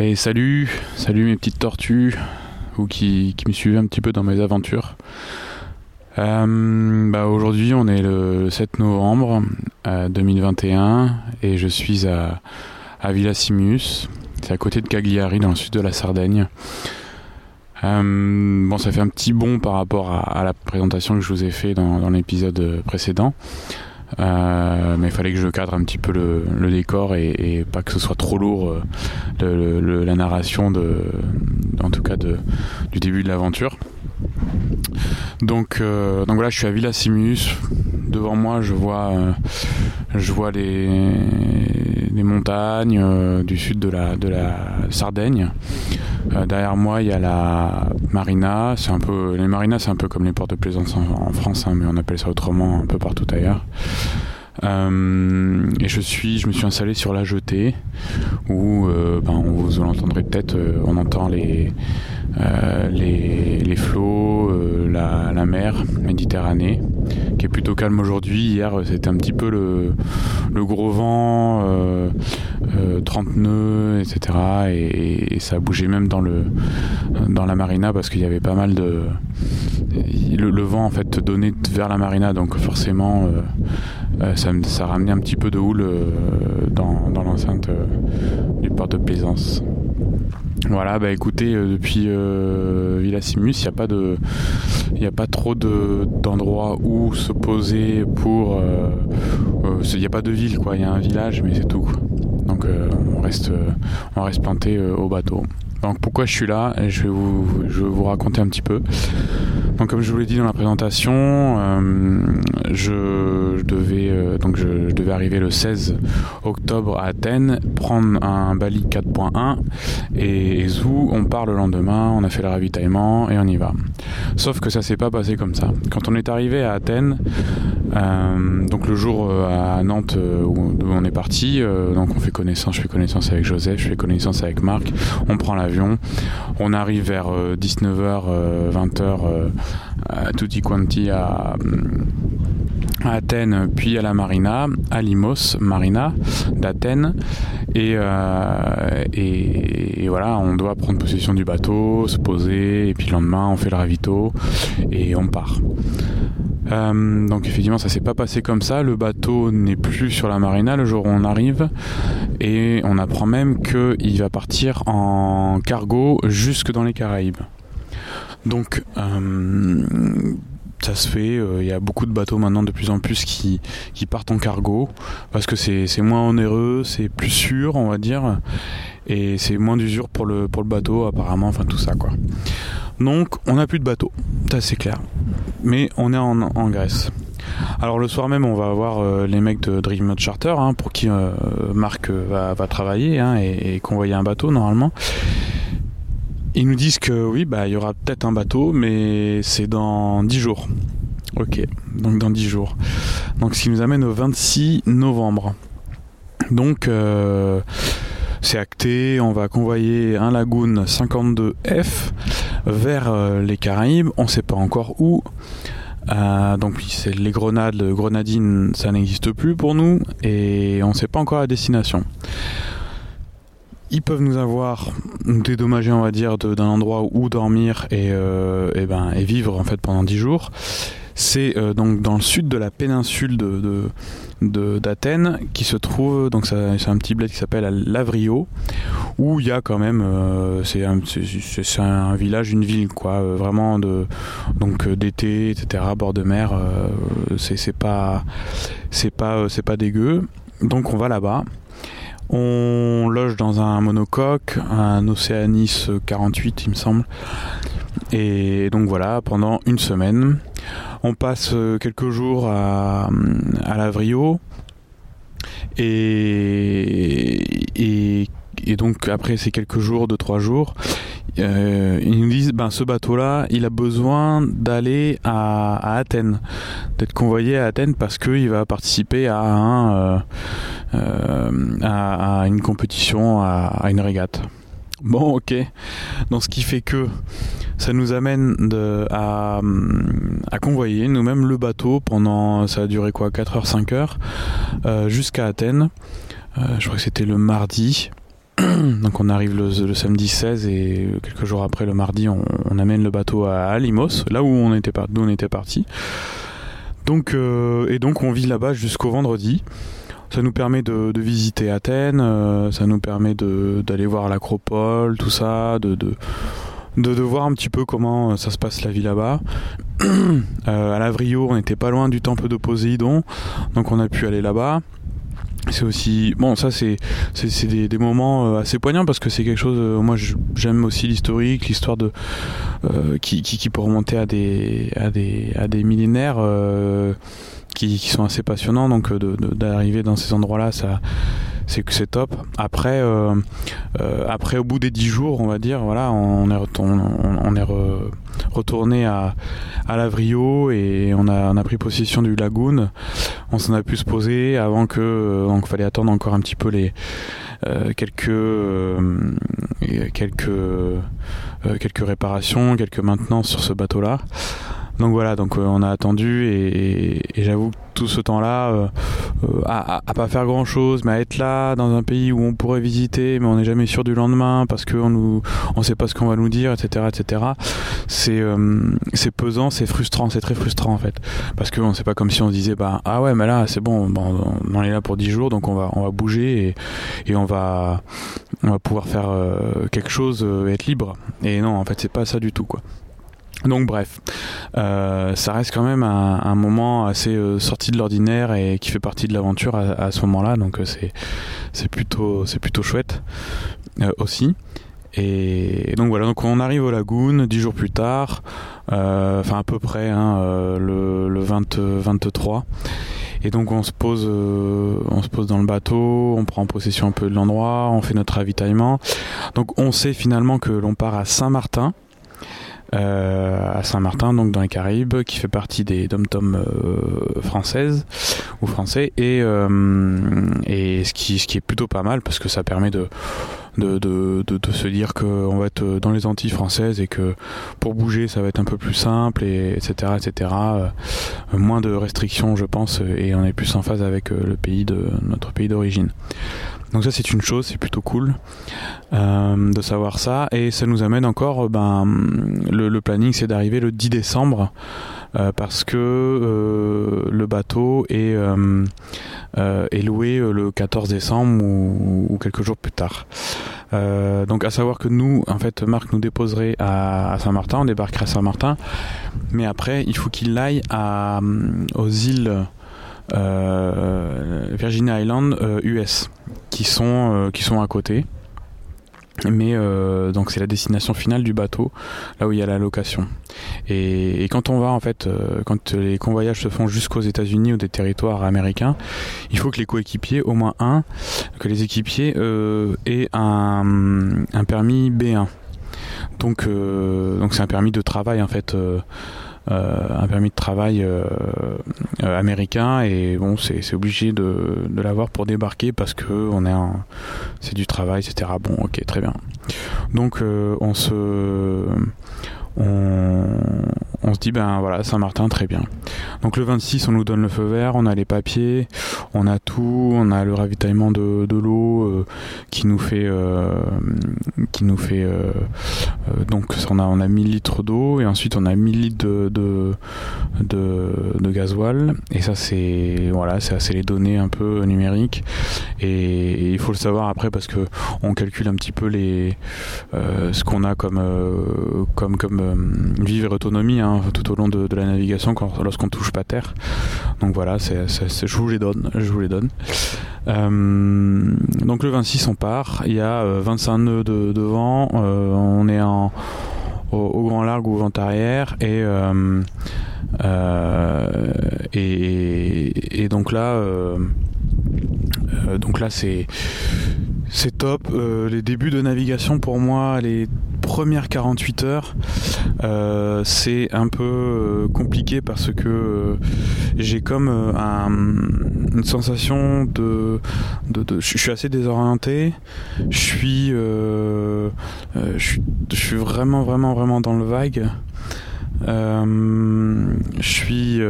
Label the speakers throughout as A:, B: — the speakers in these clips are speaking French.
A: Et salut, salut mes petites tortues, ou qui, me suivez un petit peu dans mes aventures. Euh, bah aujourd'hui on est le 7 novembre 2021 euh, et je suis à, à Villa Simus, c'est à côté de Cagliari dans le sud de la Sardaigne. Euh, bon ça fait un petit bond par rapport à, la présentation que je vous ai fait dans l'épisode précédent. Euh, mais il fallait que je cadre un petit peu le, décor et, pas que ce soit trop lourd euh, la narration de, en tout cas de, du début de l'aventure. Donc, euh, donc voilà, je suis à Villa Simus. Devant moi, je vois, je vois les, les montagnes du sud de la, de la Sardaigne. Derrière moi, il y a la marina. C'est un peu, les marinas, c'est un peu comme les portes de plaisance en, France, hein, mais on appelle ça autrement un peu partout ailleurs. Euh, et je suis, je me suis installé sur la jetée où, euh, ben, vous l'entendrez peut-être, euh, on entend les les, les, flots, la, la, mer Méditerranée, qui est plutôt calme aujourd'hui. Hier, c'était un petit peu le, gros vent, 30 nœuds, etc. Et, ça a bougé même dans le dans la marina parce qu'il y avait pas mal de le, vent en fait donnait vers la marina, donc forcément euh, ça, ça ramenait un petit peu de houle euh, dans, dans l'enceinte euh, du port de plaisance. Voilà, bah écoutez, depuis Villa Simus, il n'y a pas de, il a pas trop d'endroits où se poser pour, il n'y a pas de ville quoi, il y a un village mais c'est tout. Donc on reste, on reste planté au bateau. Donc pourquoi je suis là? Je vais vous, je vais vous raconter un petit peu. Donc comme je vous l'ai dit dans la présentation, euh, je, devais euh, donc je, devais arriver le 16 octobre à Athènes, prendre un Bali 4.1 et, Zou, on part le lendemain, on a fait le ravitaillement et on y va. Sauf que ça s'est pas passé comme ça. Quand on est arrivé à Athènes, euh, donc le jour à Nantes où, on est parti, donc on fait connaissance, je fais connaissance avec Joseph, je fais connaissance avec Marc, on prend l'avion, on arrive vers 19h, 20h à tutti quanti à, Athènes, puis à la Marina, à Limos, Marina d'Athènes. Euh, et, et, voilà, on doit prendre possession du bateau, se poser, et puis le lendemain, on fait le ravito et on part. Euh, donc effectivement, ça s'est pas passé comme ça. Le bateau n'est plus sur la marina le jour où on arrive, et on apprend même qu'il va partir en cargo jusque dans les Caraïbes. Donc, euh, ça se fait. Il euh, y a beaucoup de bateaux maintenant de plus en plus qui, qui partent en cargo parce que c'est moins onéreux, c'est plus sûr, on va dire, et c'est moins d'usure pour le, pour le bateau, apparemment, enfin tout ça quoi. Donc, on n'a plus de bateau, ça c'est clair. Mais on est en, Grèce. Alors le soir même, on va avoir euh, les mecs de Dream Charter, hein, pour qui Marc va, va travailler hein, et, et convoyer un bateau normalement. Ils nous disent que oui, bah il y aura peut-être un bateau, mais c'est dans 10 jours. Ok, donc dans 10 jours. Donc ce qui nous amène au 26 novembre. Donc euh, c'est acté, on va convoyer un Lagoon 52F vers euh, les Caraïbes, on ne sait pas encore où. Euh, donc c'est les grenades, le grenadine, ça n'existe plus pour nous et on ne sait pas encore la destination ils peuvent nous avoir dédommagé, on va dire, d'un endroit où dormir et, euh, et, ben, et vivre en fait pendant 10 jours. C'est euh, donc dans le sud de la péninsule d'Athènes qui se trouve donc c'est un petit bled qui s'appelle Lavrio où il y a quand même euh, c'est un, village une ville quoi vraiment de donc d'été etc bord de mer c'est pas pas c'est pas dégueu donc on va là-bas on loge dans un monocoque, un Oceanis 48 il me semble. Et donc voilà, pendant une semaine. On passe quelques jours à, à Lavrio. Et, et, et, donc après ces quelques jours, de trois jours, euh, ils nous disent ben ce bateau-là, il a besoin d'aller à, Athènes, d'être convoyé à Athènes parce qu'il va participer à, euh, euh, une compétition, à, une régate. Bon, ok. Donc ce qui fait que ça nous amène à, à convoyer nous-mêmes le bateau pendant, ça a duré quoi, 4 heures, 5 heures, jusqu'à Athènes. je crois que c'était le mardi. Donc on arrive le, samedi 16 et quelques jours après, le mardi, on, amène le bateau à Limos, là où on était, d'où on était parti. Donc, et donc on vit là-bas jusqu'au vendredi. Ça nous permet de, visiter Athènes, ça nous permet d'aller voir l'acropole, tout ça, de, voir un petit peu comment ça se passe la vie là-bas. Euh, à Lavrio, on n'était pas loin du temple de Poséidon, donc on a pu aller là-bas. C'est aussi bon, ça c'est c'est des, moments euh, assez poignants parce que c'est quelque chose. Euh, moi, j'aime aussi l'historique, l'histoire de qui, qui, peut remonter à des à des à des millénaires. Qui, qui, sont assez passionnants donc d'arriver dans ces endroits là ça c'est que c'est top. Après, euh, euh, après au bout des 10 jours, on va dire, voilà, on est, retourné, à, à Lavrio et on a, on a pris possession du lagoon. On s'en a pu se poser avant que, euh, donc fallait attendre encore un petit peu les quelques quelques quelques réparations, quelques maintenances sur ce bateau-là. Donc voilà, donc euh, on a attendu et, j'avoue que tout ce temps-là, euh, euh, à, pas faire grand-chose, mais à être là dans un pays où on pourrait visiter, mais on n'est jamais sûr du lendemain parce qu'on nous, on sait pas ce qu'on va nous dire, etc., etc. C'est c'est pesant, c'est frustrant, c'est très frustrant en fait, parce qu'on sait pas comme si on se disait bah ah ouais mais là c'est bon, on est là pour 10 jours donc on va on va bouger et, et on va on va pouvoir faire quelque chose être libre. Et non en fait c'est pas ça du tout quoi. Donc bref, euh, ça reste quand même un, moment assez euh, sorti de l'ordinaire et qui fait partie de l'aventure à, ce moment-là. Donc euh, c'est plutôt c'est plutôt chouette aussi. Et, donc voilà, donc on arrive au lagoon dix jours plus tard, enfin à peu près hein, le, le 20, 23. Et donc on se pose, on se pose dans le bateau, on prend possession un peu de l'endroit, on fait notre ravitaillement. Donc on sait finalement que l'on part à Saint-Martin. Euh, à Saint-Martin, donc dans les Caraïbes, qui fait partie des dom-tom euh, françaises ou français, et, euh, ce, qui, est plutôt pas mal parce que ça permet de, se dire qu'on va être dans les Antilles françaises et que pour bouger ça va être un peu plus simple, et, etc. etc. moins de restrictions, je pense, et on est plus en phase avec le pays de notre pays d'origine. Donc ça c'est une chose, c'est plutôt cool euh, de savoir ça. Et ça nous amène encore, euh, ben, le, planning c'est d'arriver le 10 décembre euh, parce que le bateau est, est loué le 14 décembre ou, quelques jours plus tard. donc à savoir que nous, en fait, Marc nous déposerait à, Saint-Martin, on débarquerait à Saint-Martin, mais après il faut qu'il aille aux îles Virginia Island US qui sont euh, qui sont à côté. Mais donc c'est la destination finale du bateau là où il y a la location. Et, quand on va en fait quand les convoyages se font jusqu'aux États-Unis ou des territoires américains il faut que les coéquipiers au moins un que les équipiers aient un, un, permis B1 donc donc c'est un permis de travail en fait euh, un permis de travail euh, euh, américain et bon c'est obligé de, de l'avoir pour débarquer parce que on est c'est du travail etc bon ok très bien. Donc on se on, on se dit ben voilà Saint-Martin très bien. Donc le 26 on nous donne le feu vert, on a les papiers, on a tout, on a le ravitaillement de, l'eau euh, qui nous fait euh, euh, donc on a on a 1000 litres d'eau et ensuite on a 1000 litres de de, gasoil et ça c'est voilà c'est assez les données un peu numériques et, il faut le savoir après parce que on calcule un petit peu les ce qu'on a comme vivre autonomie hein, tout au long de, la navigation lorsqu'on touche pas terre. Donc voilà, c'est, je vous les donne. Je vous les donne. Euh, donc le 26 on part, il y a 25 euh, nœuds de, vent, euh, on est en, au, grand large ou au vent arrière et, et, et, donc là donc là c'est c'est top. les débuts de navigation pour moi, les premières 48 heures, euh, c'est un peu euh, compliqué parce que euh, j'ai comme une sensation de, je suis assez désorienté. Je suis, je suis, je suis vraiment, vraiment, vraiment dans le vague. Je suis,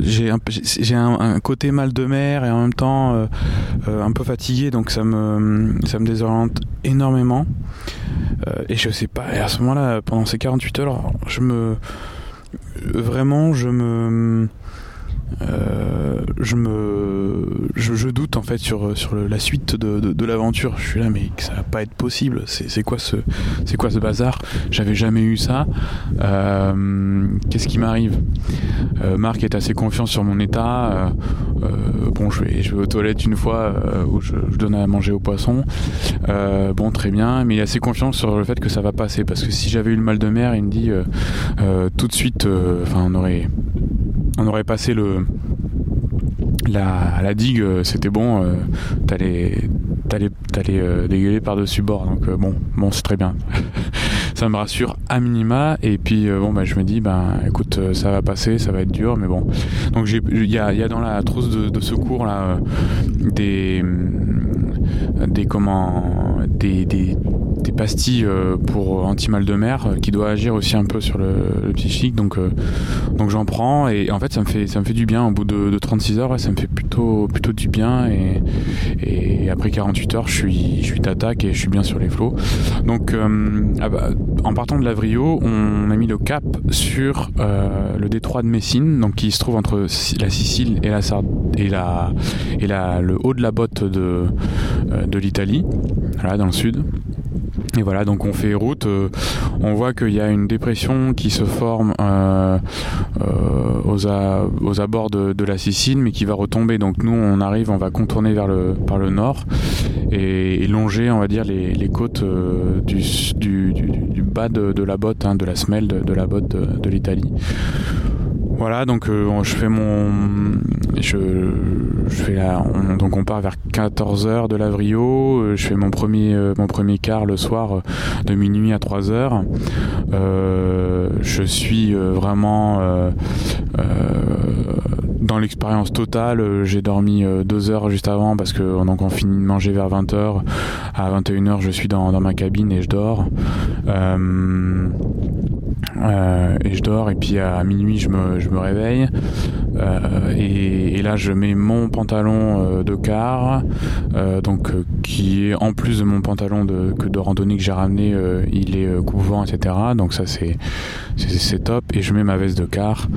A: j'ai un, j'ai un, côté mal de mer et en même temps un peu fatigué, donc ça me, ça me désoriente énormément. et je sais pas. Et à ce moment-là, pendant ces 48 heures, je me, vraiment, je me euh, je me je, doute en fait sur sur la suite de, de, l'aventure. Je suis là mais ça va pas être possible. C'est quoi ce c'est quoi ce bazar? J'avais jamais eu ça. Euh, qu'est-ce qui m'arrive? Euh, Marc est assez confiant sur mon état. Bon je vais je vais aux toilettes une fois où je, donne à manger aux poissons bon très bien mais il est assez confiant sur le fait que ça va passer parce que si j'avais eu le mal de mer il me dit tout de suite enfin on aurait on aurait passé le la, digue, euh, c'était bon, euh, t'allais euh, dégueuler par dessus bord, donc bon bon c'est très bien. ça me rassure à minima et puis bon bah je me dis ben écoute ça va passer, ça va être dur, mais bon donc il y a, y a dans la trousse de, de secours là des des comment des, des des pastilles euh, pour anti-mal de mer euh, qui doit agir aussi un peu sur le, psychique donc euh, donc j'en prends. Et en fait ça me fait ça me fait du bien. Au bout de, 36 heures ça me fait plutôt plutôt du bien. Et, après 48 heures je suis je suis d'attaque et je suis bien sur les flots. Donc ah bah, en partant de Lavrio on a mis le cap sur le détroit de Messine donc qui se trouve entre la Sicile et la et la et la le haut de la botte de de l'Italie là dans le sud et voilà, donc on fait route, euh, on voit qu'il y a une dépression qui se forme euh, euh, aux, aux, abords de, la Sicile, mais qui va retomber. Donc nous, on arrive, on va contourner vers le, par le nord et, longer, on va dire, les, côtes du, du, bas de, la botte, hein, de la semelle de, la botte de l'Italie. Voilà, donc euh, je fais mon, je, fais la, donc on part vers 14 h de l'Avrio. Euh, je fais mon premier, euh, mon premier quart le soir de minuit à 3 h je suis vraiment dans l'expérience totale. J'ai dormi 2 heures juste avant parce que donc on finit de manger vers 20 h À 21 h je suis dans ma cabine et je dors. Euh, et je dors et puis à minuit je me, je me réveille. Euh, et, là je mets mon pantalon euh, de car donc qui est en plus de mon pantalon de, de randonnée que j'ai ramené il est couvrant etc donc ça c'est top. Et je mets ma veste de car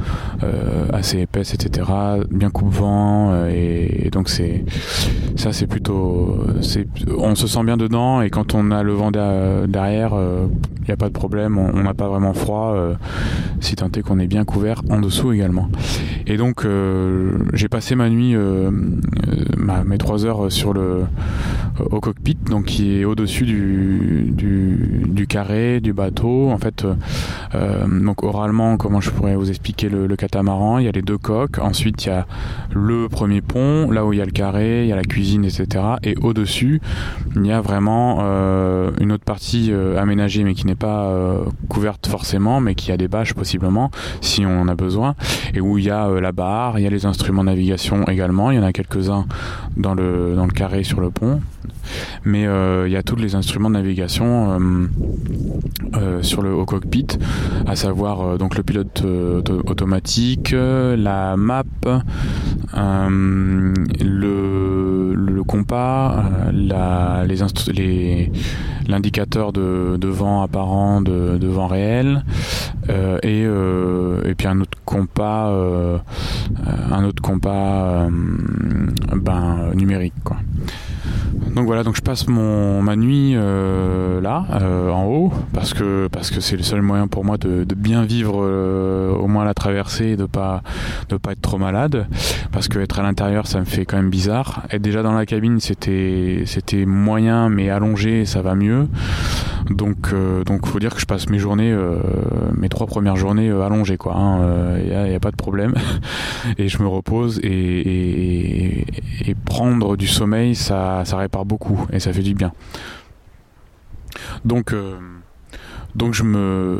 A: assez épaisse etc bien coupe-vent et, et, donc c'est ça c'est plutôt on se sent bien dedans. Et quand on a le vent derrière il n'y a pas de problème. On n'a pas vraiment froid euh, si tant est qu'on est bien couvert en dessous également. Et donc euh, j'ai passé ma nuit, euh, mes trois heures sur le au cockpit, donc qui est au-dessus du, du, carré du bateau. En fait, donc oralement, comment je pourrais vous expliquer le, catamaran? Il y a les deux coques. Ensuite, il y a le premier pont, là où il y a le carré, il y a la cuisine, etc. Et au-dessus, il y a vraiment une autre partie aménagée, mais qui n'est pas couverte forcément mais qui a des bâches possiblement si on en a besoin, et où il y a euh, la barre, il y a les instruments de navigation également, il y en a quelques-uns dans le, dans le carré sur le pont, mais euh, il y a tous les instruments de navigation euh, sur le haut cockpit, à savoir donc le pilote automatique, la map, le, le, compas, l'indicateur de, de, vent apparent, de, vent réel, euh, et, euh, puis un autre compas, euh, un autre compas ben, numérique. Quoi. Donc voilà, donc je passe mon ma nuit euh, là, euh, en haut, parce que parce que c'est le seul moyen pour moi de, bien vivre euh, au moins la traversée de pas de pas être trop malade, parce que être à l'intérieur ça me fait quand même bizarre. Être déjà dans la cabine c'était moyen, mais allongé ça va mieux. Donc donc faut dire que je passe mes journées, mes trois premières journées allongées quoi. Il hein, y, a, pas de problème et je me repose et, et, et prendre du sommeil ça ça répare beaucoup et ça fait du bien. Donc, euh, Donc je me,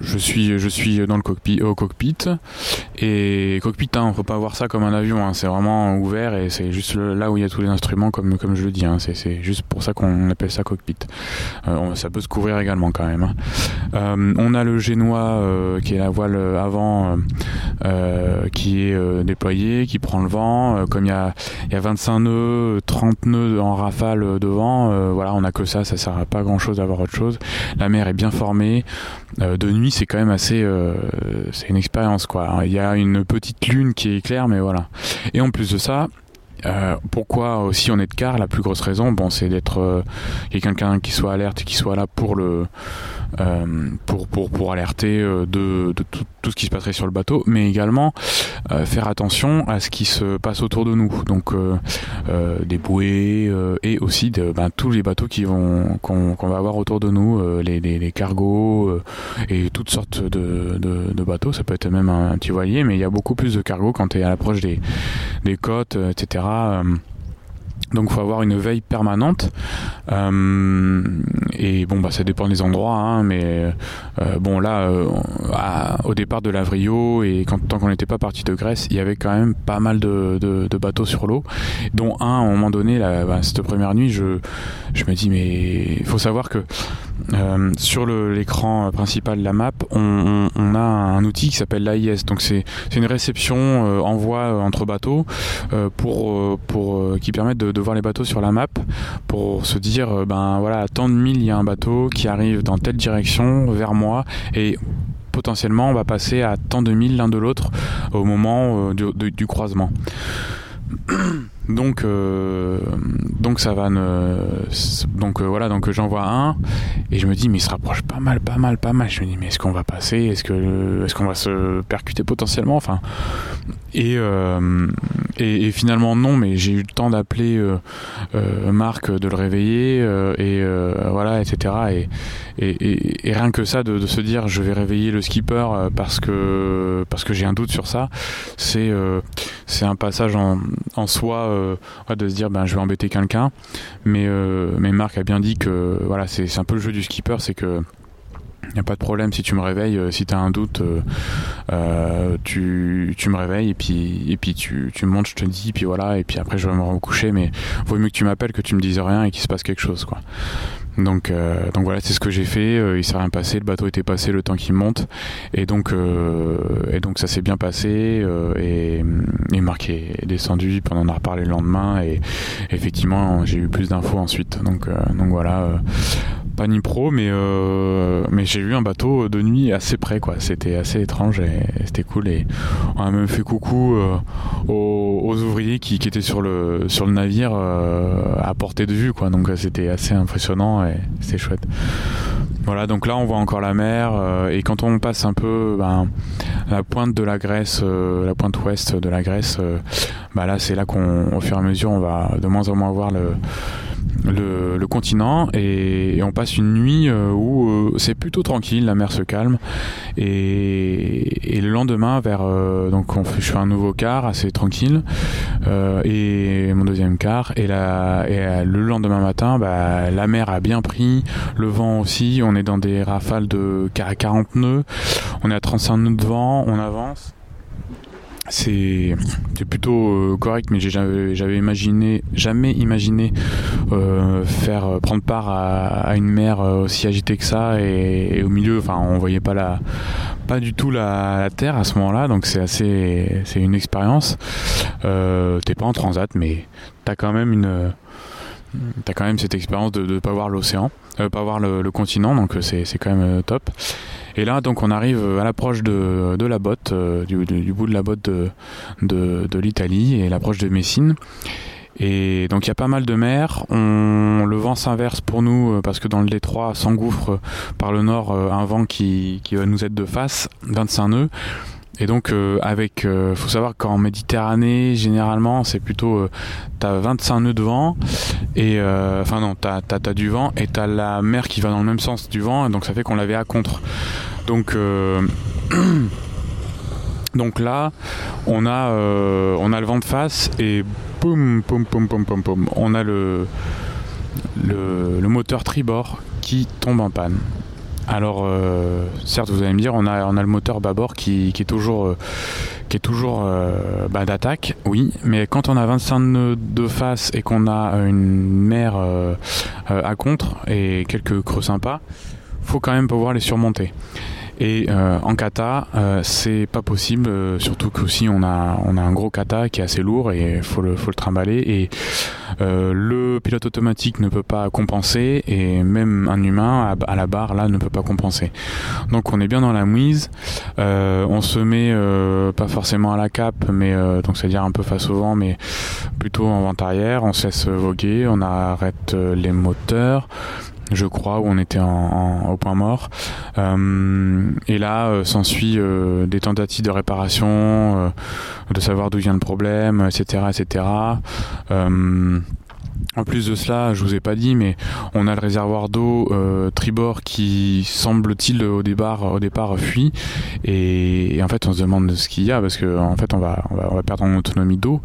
A: je suis, je suis dans le cockpit, au cockpit et cockpit, hein, on faut pas voir ça comme un avion. Hein, c'est vraiment ouvert et c'est juste là où il y a tous les instruments, comme comme je le dis. Hein, c'est juste pour ça qu'on appelle ça cockpit. Euh, ça peut se couvrir également quand même. Hein. Euh, on a le génois euh, qui est la voile avant qui est déployé, qui prend le vent. comme il y a, il y a 25 nœuds, 30 nœuds en rafale devant, voilà, on a que ça, ça sert à pas grand chose d'avoir autre chose. La mer est bien formée. de nuit, c'est quand même assez, c'est une expérience quoi. Il y a une petite lune qui est claire, mais voilà. Et en plus de ça, euh, pourquoi aussi on est de car La plus grosse raison, bon, c'est d'être euh, quelqu'un qui soit alerte et qui soit là pour le euh, pour, pour, pour alerter de, de tout, ce qui se passerait sur le bateau, mais également faire attention à ce qui se passe autour de nous. Donc des bouées et aussi de, ben, tous les bateaux qui vont qu'on va avoir autour de nous, les, cargos et toutes sortes de, bateaux. Ça peut être même un, petit voilier, mais il y a beaucoup plus de cargos quand tu es à l'approche des côtes, etc. Euh, donc faut avoir une veille permanente. Euh, et bon bah ça dépend des endroits, hein, mais euh, bon là au départ de l'Avrio et quand, tant qu'on n'était pas parti de Grèce, il y avait quand même pas mal de, bateaux sur l'eau, dont un à un moment donné, bah, cette première nuit, je, je me dis mais il faut savoir que euh, sur l'écran principal de la map, on, a un outil qui s'appelle l'AIS. Donc c'est une réception euh, envoi euh, entre bateaux pour, pour qui permet de, voir les bateaux sur la map pour se dire ben voilà à tant de milles il y a un bateau qui arrive dans telle direction vers moi et potentiellement on va passer à tant de milles l'un de l'autre au moment du croisement. Donc, euh, donc ça va ne... donc euh, voilà donc j'envoie un et je me dis mais il se rapproche pas mal pas mal pas mal. Je me dis mais est-ce qu'on va passer? Est-ce est-ce qu'on va se percuter potentiellement? Enfin et, euh, et, finalement non mais j'ai eu le temps d'appeler Marc de le réveiller et voilà etc et, et, rien que ça de, de, se dire je vais réveiller le skipper parce que parce que j'ai un doute sur ça c'est c'est un passage en, en soi euh, de se dire ben je vais embêter quelqu'un. Mais euh, mais Marc a bien dit que voilà c'est un peu le jeu du skipper c'est que il n'y a pas de problème si tu me réveilles, euh, si tu as un doute, tu, tu, me réveilles et puis, et puis tu, tu montes, je te dis, puis voilà, et puis après je vais me recoucher, mais vaut mieux que tu m'appelles que tu me dises rien et qu'il se passe quelque chose. quoi. Donc, euh, donc voilà, c'est ce que j'ai fait. Euh, il s'est rien passé. Le bateau était passé le temps qu'il monte, et donc euh, et donc ça s'est bien passé. et, et Marc est descendu. Puis on en a reparlé le lendemain, et effectivement j'ai eu plus d'infos ensuite. Donc donc voilà ni pro, mais, euh, mais j'ai eu un bateau de nuit assez près, quoi. C'était assez étrange et, c'était cool. Et on a même fait coucou euh, aux, ouvriers qui, étaient sur le, sur le navire euh, à portée de vue, quoi. Donc c'était assez impressionnant et c'était chouette. Voilà, donc là on voit encore la mer et quand on passe un peu ben, la pointe de la Grèce, la pointe ouest de la Grèce, bah là c'est là qu'on, au fur et à mesure, on va de moins en moins voir le le, continent et, on passe une nuit euh, où euh, c'est plutôt tranquille, la mer se calme. Et, le lendemain vers euh, donc on fait, je fais un nouveau quart assez tranquille et mon deuxième quart. Et, la, et le lendemain matin bah, la mer a bien pris, le vent aussi, on est dans des rafales de 40 nœuds, on est à 35 nœuds de vent, on avance c'est plutôt euh, correct mais j'avais imaginé jamais imaginé euh, faire euh, prendre part à, une mer aussi agitée que ça et, au milieu. Enfin on voyait pas la pas du tout la, terre à ce moment-là donc c'est assez c'est une expérience. T'es pas en transat mais t'as quand même une t'as quand même cette expérience de ne pas voir l'océan pas voir le, le continent donc c'est quand même top et là, donc, on arrive à l'approche de, la botte, euh, du, bout de la botte de, l'Italie et l'approche de Messine. Et donc il y a pas mal de mer. Le vent s'inverse pour nous euh, parce que dans le détroit s'engouffre par le nord euh, un vent qui, qui va nous être de face, 25 nœuds. Et donc avec, faut savoir qu'en Méditerranée généralement c'est plutôt t'as 25 nœuds de vent et enfin non t'as as, du vent et t'as la mer qui va dans le même sens du vent donc ça fait qu'on l'avait à contre. Donc, euh, donc là, on a, euh, on a le vent de face et boum, boum, boum, boum, boum, boum, on a le, le, moteur tribord qui tombe en panne. Alors, euh, certes, vous allez me dire, on a, on a le moteur bâbord qui, qui est toujours, euh, qui est toujours euh, bah, d'attaque, oui, mais quand on a 25 nœuds de face et qu'on a une mer à contre et quelques creux sympas, faut quand même pouvoir les surmonter. Et euh, en kata, euh, c'est pas possible, euh, surtout qu'aussi on a, on a un gros kata qui est assez lourd et faut le, faut le trimballer. Et le pilote automatique ne peut pas compenser et même un humain à, la barre là ne peut pas compenser. Donc on est bien dans la mouise. on se met pas forcément à la cape, mais donc c'est-à-dire un peu face au vent, mais plutôt en vent arrière. On cesse voguer, on arrête les moteurs je crois, où on était en, au point mort. Euh, et là, euh, s'ensuit euh, des tentatives de réparation, de savoir d'où vient le problème, etc., etc. En plus de cela, je vous ai pas dit, mais on a le réservoir d'eau euh, tribord qui semble-t-il au départ, au départ fuit. Et, en fait, on se demande ce qu'il y a parce que en fait, on va, on va, perdre en autonomie d'eau.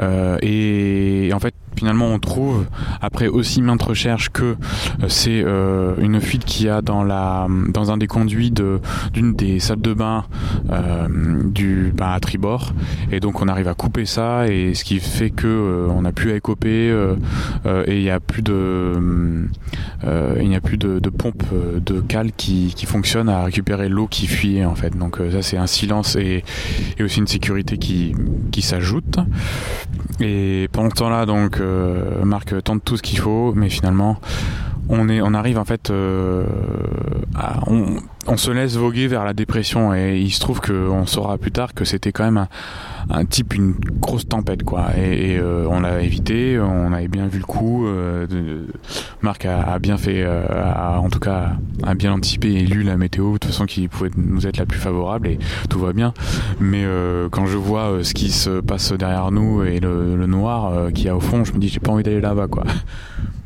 A: Euh, et, en fait, finalement, on trouve après aussi maintes recherches que euh, c'est euh, une fuite qu'il y a dans la, dans un des conduits de d'une des salles de bain euh, du, bah, à tribord. Et donc, on arrive à couper ça et ce qui fait que on a pu à écoper euh, et il n'y a plus de euh, il n'y a plus de, de, pompe de cale qui, qui fonctionne à récupérer l'eau qui fuyait en fait. Donc euh, ça c'est un silence et, et, aussi une sécurité qui, qui s'ajoute. Et pendant ce temps-là, donc Marc tente tout ce qu'il faut, mais finalement on est on arrive en fait à, on, on, se laisse voguer vers la dépression et il se trouve qu'on saura plus tard que c'était quand même un, type une grosse tempête quoi. Et, euh, on l'a évité on avait bien vu le coup euh, Marc a, bien fait euh, en tout cas a bien anticipé et lu la météo de toute façon qui pouvait nous être la plus favorable et tout va bien. Mais quand je vois ce qui se passe derrière nous et le, le noir qu'il y a au fond je me dis j'ai pas envie d'aller là-bas quoi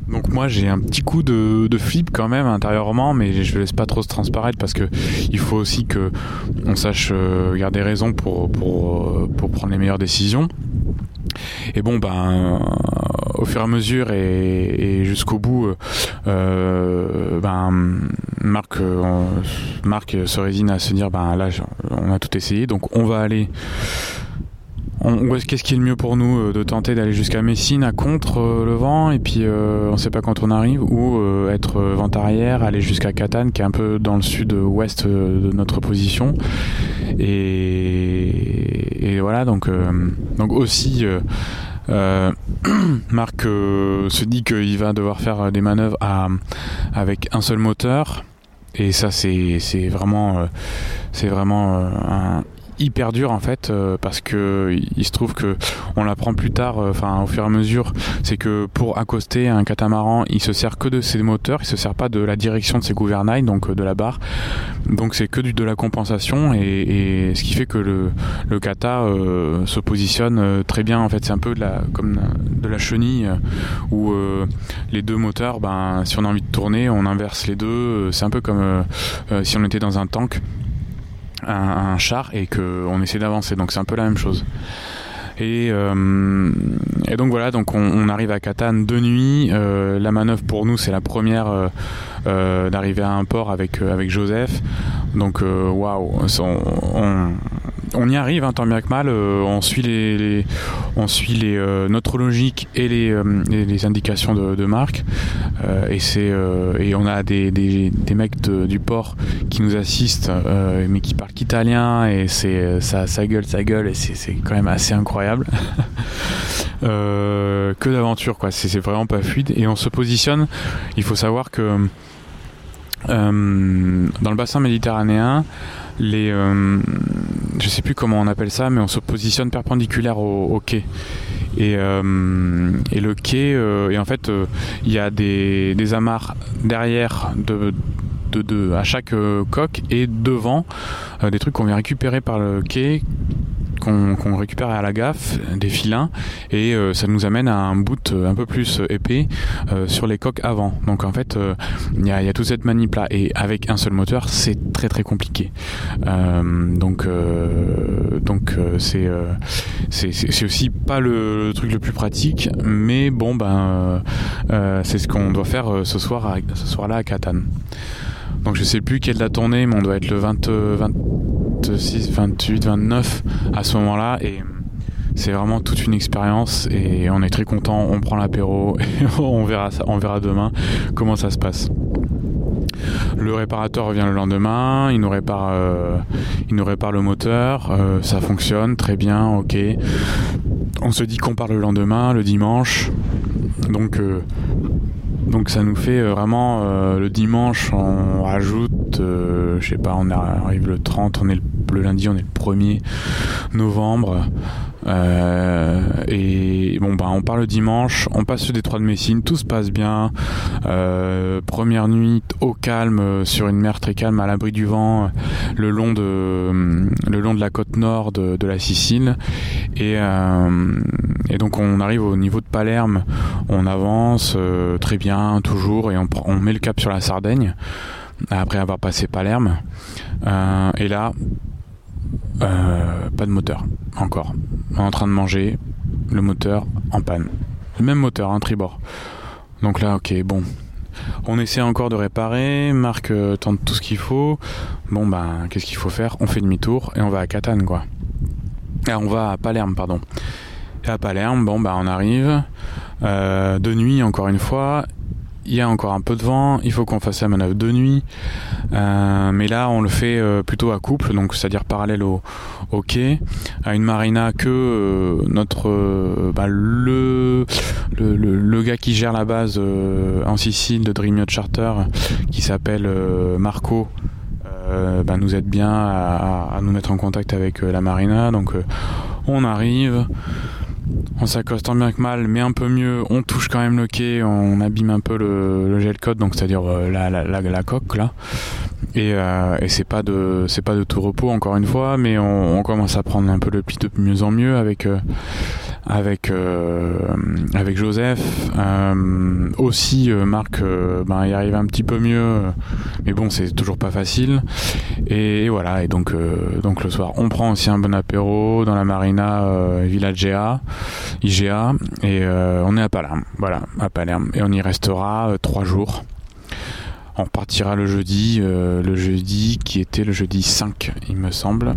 A: donc moi j'ai un petit coup de, flip quand même intérieurement, mais je laisse pas trop se transparaître parce que il faut aussi que on sache euh, garder raison pour, pour, euh, pour prendre les meilleures décisions. Et bon ben au fur et à mesure et, jusqu'au bout, euh, ben Marc, Marc se résigne à se dire ben là on a tout essayé, donc on va aller Qu'est-ce qui est le mieux pour nous euh, de tenter d'aller jusqu'à Messine à contre euh, le vent et puis euh, on sait pas quand on arrive ou être vent arrière, aller jusqu'à Catane qui est un peu dans le sud-ouest de notre position. Et, voilà donc donc aussi Marc se dit qu'il va devoir faire des manœuvres avec un seul moteur. Et ça c'est vraiment c'est vraiment un, hyper dur en fait euh, parce que il se trouve que on l'apprend plus tard euh, enfin au fur et à mesure c'est que pour accoster un catamaran il se sert que de ses moteurs il se sert pas de la direction de ses gouvernails donc euh, de la barre. Donc c'est que du, de la compensation et, ce qui fait que le, le kata se positionne très bien en fait. C'est un peu de la, comme de la chenille où les deux moteurs ben si on a envie de tourner on inverse les deux c'est un peu comme si on était dans un tank un, char et qu'on essaie d'avancer. Donc c'est un peu la même chose. Et, euh, donc voilà, donc on, arrive à Catane de nuit. Euh, la manœuvre pour nous, c'est la première euh, d'arriver à un port avec Joseph. Donc waouh, on, y arrive, hein, tant bien que mal. Euh, on suit les, euh, notre logique et les, euh, indications de, de Marc. et on a des, mecs du port qui nous assistent, mais qui parlent italien et c'est ça gueule, ça gueule et c'est quand même assez incroyable. que d'aventure quoi. C'est vraiment pas fluide et on se positionne. Il faut savoir que dans le bassin méditerranéen les euh, je sais plus comment on appelle ça mais on se positionne perpendiculaire au, quai. Et, euh, et, le quai euh, et en fait il y a des, amarres derrière de, de, de à chaque coque et devant des trucs qu'on vient récupérer par le quai qu'on récupère à la gaffe, des filins, et euh, ça nous amène à un bout euh, un peu plus épais euh, sur les coques avant. Donc en fait, il y, a toute cette manip là, et avec un seul moteur, c'est très très compliqué. donc donc c'est aussi pas le, truc le plus pratique, mais bon ben c'est ce qu'on doit faire ce soir ce soir là à Catane. Donc je sais plus quelle date on est, mais on doit être le 20, 26, 28, 29 à ce moment-là. Et c'est vraiment toute une expérience et on est très content. On prend l'apéro et on verra, on verra demain comment ça se passe. Le réparateur revient le lendemain, il nous répare, euh, il nous répare le moteur, euh, ça fonctionne très bien, ok. On se dit qu'on part le lendemain, le dimanche, donc euh, donc ça nous fait vraiment le dimanche, on rajoute, je sais pas, on arrive le 30, on est le, lundi, on est le 1er novembre. Euh, et bon, bah, on part le dimanche, on passe le détroit de Messine, tout se passe bien. Euh, première nuit au calme, euh, sur une mer très calme, à l'abri du vent, le long de, le long de la côte nord de, la Sicile. Et, et, donc on arrive au niveau de Palerme, on avance très bien, toujours, et on, on met le cap sur la Sardaigne après avoir passé Palerme. et là, euh, pas de moteur, encore. En train de manger, le moteur en panne. Le même moteur, un tribord. Donc là, ok, bon. On essaie encore de réparer, Marc euh, tente tout ce qu'il faut. Bon, ben, qu'est-ce qu'il faut faire? On fait demi-tour et on va à Catane, quoi. Ah, on va à Palerme, pardon. Et à Palerme, bon, bah, on arrive. Euh, de nuit, encore une fois il y a encore un peu de vent, il faut qu'on fasse la manœuvre de nuit, euh, mais là on le fait euh, plutôt à couple, donc c'est-à-dire parallèle au, quai, à une marina que euh, notre bah, le, le, gars qui gère la base en Sicile de Dream Charter, qui s'appelle Marco, bah, nous aide bien à, nous mettre en contact avec la marina, donc on arrive on s'accoste tant bien que mal, mais un peu mieux. On touche quand même le quai, on abîme un peu le, gel code, donc c'est-à-dire euh, la, coque là. Et, euh, et c'est pas de c'est pas de tout repos encore une fois, mais on, commence à prendre un peu le pli de mieux en mieux avec euh, avec euh, avec Joseph. Euh, aussi euh, Marc ben il arrive un petit peu mieux mais bon c'est toujours pas facile. Et, voilà et donc donc le soir on prend aussi un bon apéro dans la marina Village IGA et on est à Palerme. Voilà à Palerme. Et on y restera trois jours. On repartira le jeudi le jeudi qui était le jeudi 5 il me semble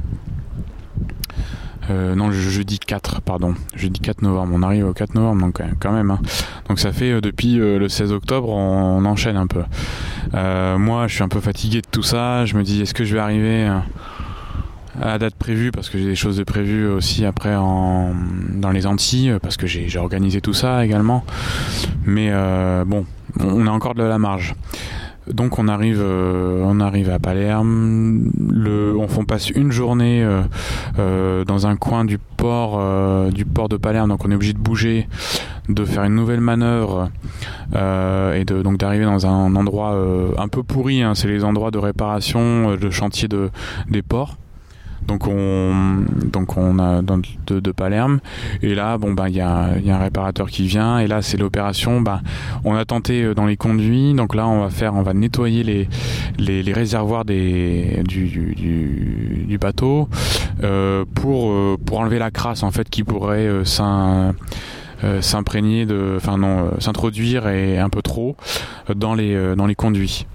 A: euh, non, jeudi 4, pardon. Jeudi 4 novembre. On arrive au 4 novembre, donc quand même. Hein. Donc ça fait euh, depuis euh, le 16 octobre, on, enchaîne un peu. moi, je suis un peu fatigué de tout ça. Je me dis, est-ce que je vais arriver à la date prévue? Parce que j'ai des choses de prévues aussi après en, dans les Antilles parce que j'ai organisé tout ça également. Mais bon, on a encore de la marge. Donc on arrive, euh, on arrive à Palerme. Le, on, passe une journée euh, euh, dans un coin du port, du port de Palerme. Donc on est obligé de bouger, de faire une nouvelle manœuvre et donc d'arriver dans un endroit un peu pourri. Hein. C'est les endroits de réparation de chantier de, des ports. Donc on, a de, de, Palerme. Et là, bon ben il y a, un réparateur qui vient. Et là, c'est l'opération. Ben, on a tenté euh, dans les conduits. Donc là, on va faire, on va nettoyer les, réservoirs du, bateau euh, pour euh, pour enlever la crasse en fait qui pourrait s'imprégner enfin non, s'introduire et un peu trop dans dans les conduits.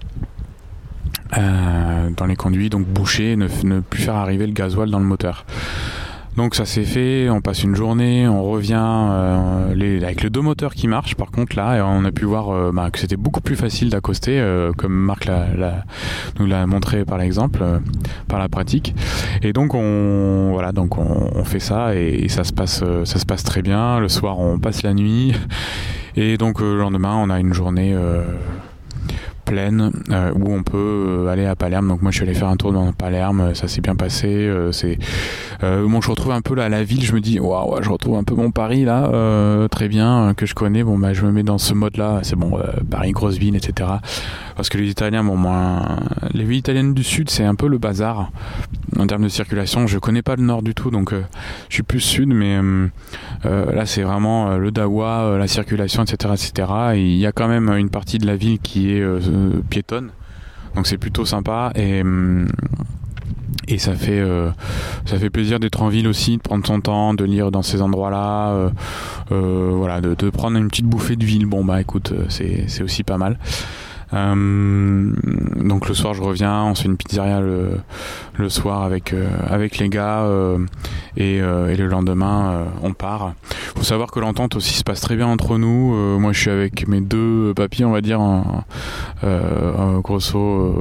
A: Euh, dans les conduits, donc boucher, ne, ne, plus faire arriver le gasoil dans le moteur. Donc ça s'est fait, on passe une journée, on revient euh, avec les deux moteurs qui marchent. Par contre là, on a pu voir euh, bah, que c'était beaucoup plus facile d'accoster, comme Marc nous l'a montré par l'exemple, par la pratique. Et donc on voilà, donc on, on fait ça et, et, ça se passe, ça se passe très bien. Le soir, on passe la nuit et donc le lendemain, on a une journée pleine euh, où on peut euh, aller à Palerme. Donc moi je suis allé faire un tour dans Palerme, ça s'est bien passé. Euh, bon, je retrouve un peu là la ville. Je me dis waouh, je retrouve un peu mon Paris là, très bien que je connais. Bon bah je me mets dans ce mode là. C'est bon, Paris grosse ville, etc. Parce que les Italiens, bon moins, les villes italiennes du sud c'est un peu le bazar en termes de circulation. Je connais pas le nord du tout, donc je suis plus sud, mais là c'est vraiment le Dawa, la circulation, etc., etc. Et il y a quand même une partie de la ville qui est piétonne. Donc c'est plutôt sympa et hum, et ça fait euh, ça fait plaisir d'être en ville aussi, de prendre son temps, de lire dans ces endroits-là, euh, euh, voilà, de, prendre une petite bouffée de ville. Bon bah écoute, c'est aussi pas mal. Donc le soir, je reviens, on fait une pizzeria le, soir avec avec les gars et, et, le lendemain, on part. Faut savoir que l'entente aussi se passe très bien entre nous. moi, je suis avec mes deux papis, on va dire, grosso,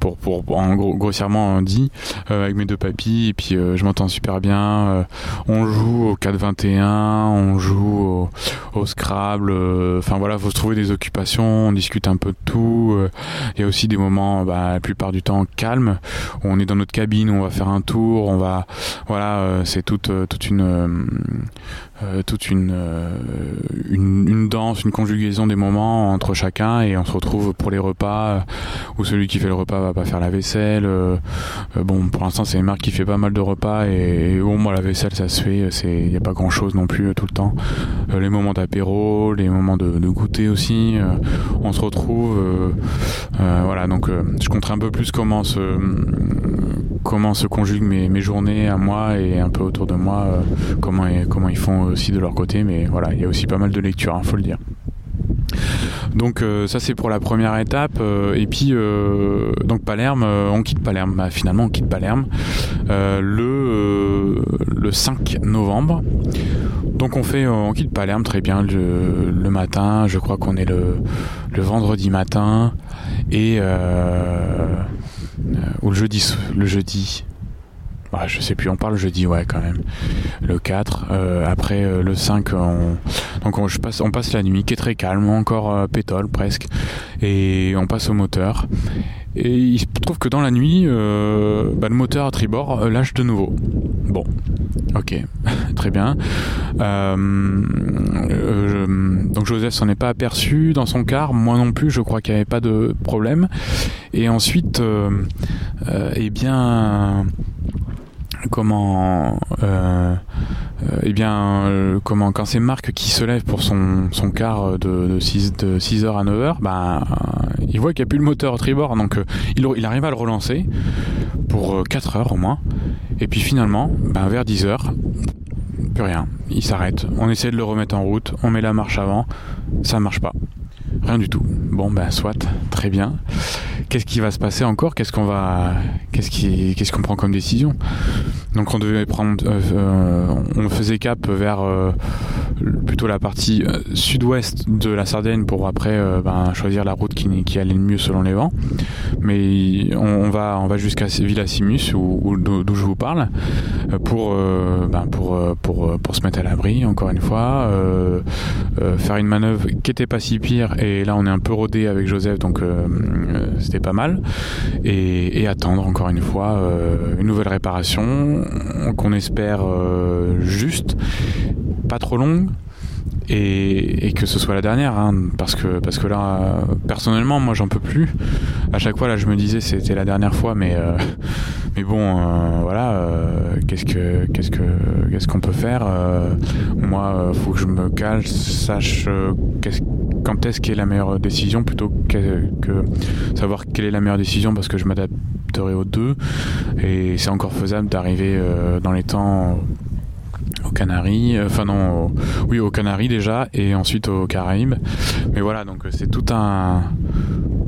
A: pour, pour en gros, grossièrement dit, avec mes deux papis, et puis je m'entends super bien. on joue au 4-21, on joue au, Scrabble. Enfin voilà, faut se trouver des occupations, on discute un peu tout. Il y a aussi des moments, bah, la plupart du temps calmes. On est dans notre cabine, on va faire un tour, on va, voilà, c'est toute toute une euh, toute euh, une, une, danse, une conjugaison des moments entre chacun et on se retrouve pour les repas euh, où celui qui fait le repas va pas faire la vaisselle. bon, pour l'instant c'est Marc qui fait pas mal de repas et, bon moi la vaisselle ça se fait, c'est il y a pas grand chose non plus tout le temps. les moments d'apéro, les moments de, de goûter aussi, on se retrouve. voilà donc je compterai un peu plus comment se comment se conjuguent mes, journées à moi et un peu autour de moi comment comment ils font aussi de leur côté, mais voilà, il y a aussi pas mal de lectures, il hein, faut le dire. Donc euh, ça c'est pour la première étape. Euh, et puis euh, donc Palerme on quitte Palerme. Bah, finalement on quitte Palerme le le 5 novembre. Donc on fait on quitte Palerme très bien le, le matin. Je crois qu'on est le, le vendredi matin. Et ou le jeudi le jeudi bah, je sais plus, on parle jeudi, ouais, quand même. Le 4. Euh, après, euh, le 5, on, donc on, je passe, on passe la nuit qui est très calme, encore euh, pétole presque. Et on passe au moteur. Et il se trouve que dans la nuit, bah, le moteur à tribord lâche de nouveau. Bon, ok, très bien. donc Joseph s'en est pas aperçu dans son car, moi non plus, je crois qu'il n'y avait pas de problème. Et ensuite, eh bien, comment euh, euh, eh bien euh, comment quand c'est Marc qui se lève pour son, son quart de, de, 6, de 6h à 9h bah, il voit qu'il n'y a plus le moteur tribord donc il, arrive à le relancer pour 4 heures au moins. Et puis finalement bah, vers 10h plus rien. Il s'arrête. On essaie de le remettre en route. On met la marche avant. Ça marche pas. Rien du tout. Bon, ben, soit, très bien. Qu'est-ce qui va se passer encore? Qu'est-ce qu'on va, qu'est-ce qu'on prend comme décision? Donc, on devait prendre, euh, euh, on faisait cap vers euh, plutôt la partie sud-ouest de la Sardaigne pour après ben, choisir la route qui, allait le mieux selon les vents. Mais on, va, on va jusqu'à Villa Simus, où, d'où je vous parle, pour, ben, pour, pour, se mettre à l'abri. Encore une fois, faire une manœuvre qui était pas si pire et là, on est un peu rodé avec Joseph, donc euh, euh, c'était pas mal. Et, attendre encore une fois euh, une nouvelle réparation qu'on espère juste, trop longue. Et, que ce soit la dernière hein, parce que parce que là personnellement moi j'en peux plus à chaque fois là je me disais c'était la dernière fois mais mais bon voilà qu'est-ce que qu'est-ce que qu'est-ce qu'on peut faire moi faut que je me cale sache qu'est-ce quand est-ce qu'est la meilleure décision plutôt que, savoir quelle est la meilleure décision parce que je m'adapterai aux deux et c'est encore faisable d'arriver euh, dans les temps aux Canaries, euh, enfin non, oui aux Canaries déjà et ensuite aux Caraïbes. Mais voilà, donc c'est tout un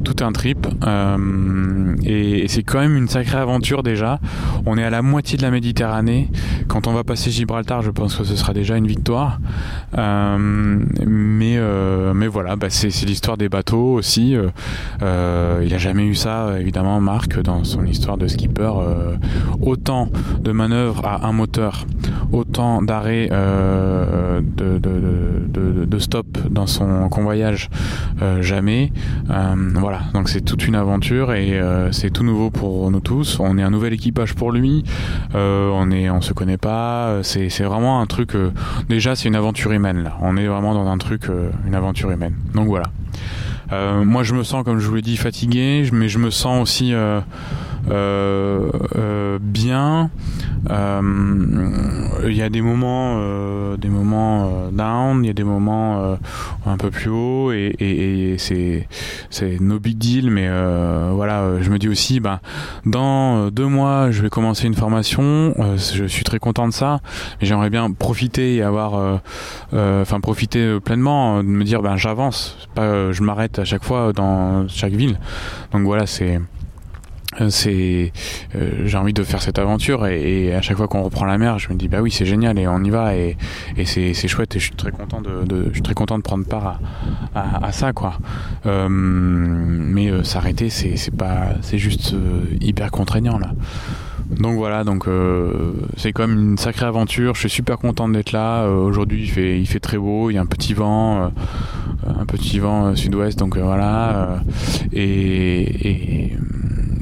A: tout un trip euh, et, c'est quand même une sacrée aventure déjà. On est à la moitié de la Méditerranée. Quand on va passer Gibraltar, je pense que ce sera déjà une victoire. Euh, mais euh, mais voilà, bah c'est l'histoire des bateaux aussi. il a jamais eu ça évidemment, Marc, dans son histoire de skipper. autant de manœuvres à un moteur, autant d'arrêts de, stop dans son convoyage, jamais. voilà donc c'est toute une aventure et euh, c'est tout nouveau pour nous tous. On est un nouvel équipage pour lui. Euh, on est, on se connaît pas. C'est, vraiment un truc. Euh, déjà, c'est une aventure humaine là. On est vraiment dans un truc, une aventure humaine. Donc voilà. moi, je me sens, comme je vous l'ai dit, fatigué, mais je me sens aussi bien. Il y a des moments, des moments down, il y a des moments un peu plus haut, et, c'est c'est no big deal. Mais voilà, je me dis aussi, ben dans deux mois, je vais commencer une formation. je suis très content de ça, mais j'aimerais bien profiter et avoir, enfin profiter pleinement, de me dire, ben j'avance, pas je m'arrête à chaque fois dans chaque ville. Donc voilà, c'est euh, c'est euh, j'ai envie de faire cette aventure et, à chaque fois qu'on reprend la mer je me dis bah oui c'est génial et on y va et, et c'est, chouette et je suis très content de, je suis très content de prendre part à, à, ça quoi euh, mais s'arrêter c'est, c'est pas c'est juste hyper contraignant là donc voilà, donc c'est quand même une sacrée aventure. Je suis super content d'être là. Aujourd'hui, il fait, il fait très beau. Il y a un petit vent, un petit vent sud-ouest. Donc voilà. et, et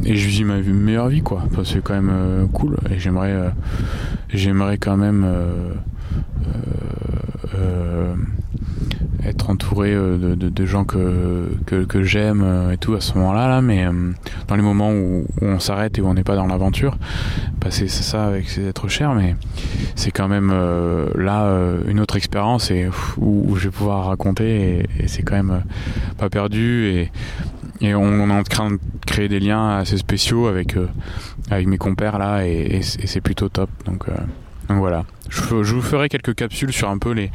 A: je vis ma meilleure vie quoi. C'est quand même euh, cool. Et j'aimerais euh, j'aimerais quand même euh, être entouré de, gens que, que, j'aime et tout à ce moment-là là. Mais dans les moments où, on s'arrête et où on n'est pas dans l'aventure passer ça avec ses êtres chers. Mais c'est quand même là une autre expérience et où, je vais pouvoir raconter et, et c'est quand même pas perdu. Et et on, est en train de créer des liens assez spéciaux avec, euh, avec mes compères là et, c'est plutôt top. Donc, euh, voilà. Je, vous ferai quelques capsules sur un peu les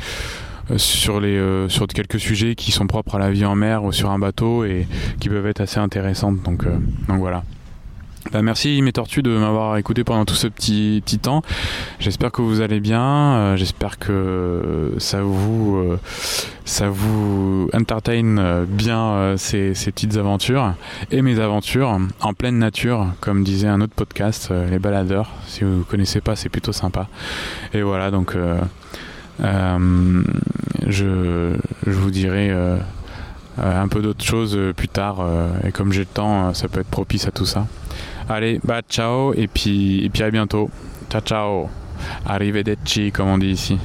A: euh, sur les sur quelques sujets qui sont propres à la vie en mer ou sur un bateau et qui peuvent être assez intéressantes. Donc donc voilà. Bah, merci mes tortues de m'avoir écouté pendant tout ce petit, petit temps. J'espère que vous allez bien. Euh, j'espère que ça vous, euh, ça vous entertain euh, bien ces, ces, petites aventures et mes aventures en pleine nature, comme disait un autre podcast, Les Baladeurs. Si vous ne connaissez pas, c'est plutôt sympa. Et voilà, donc je, je vous dirai un peu d'autres choses plus tard. et comme j'ai le temps, ça peut être propice à tout ça. Allez, bah ciao et puis, et puis à bientôt. Ciao ciao. Arrivederci comme on dit ici.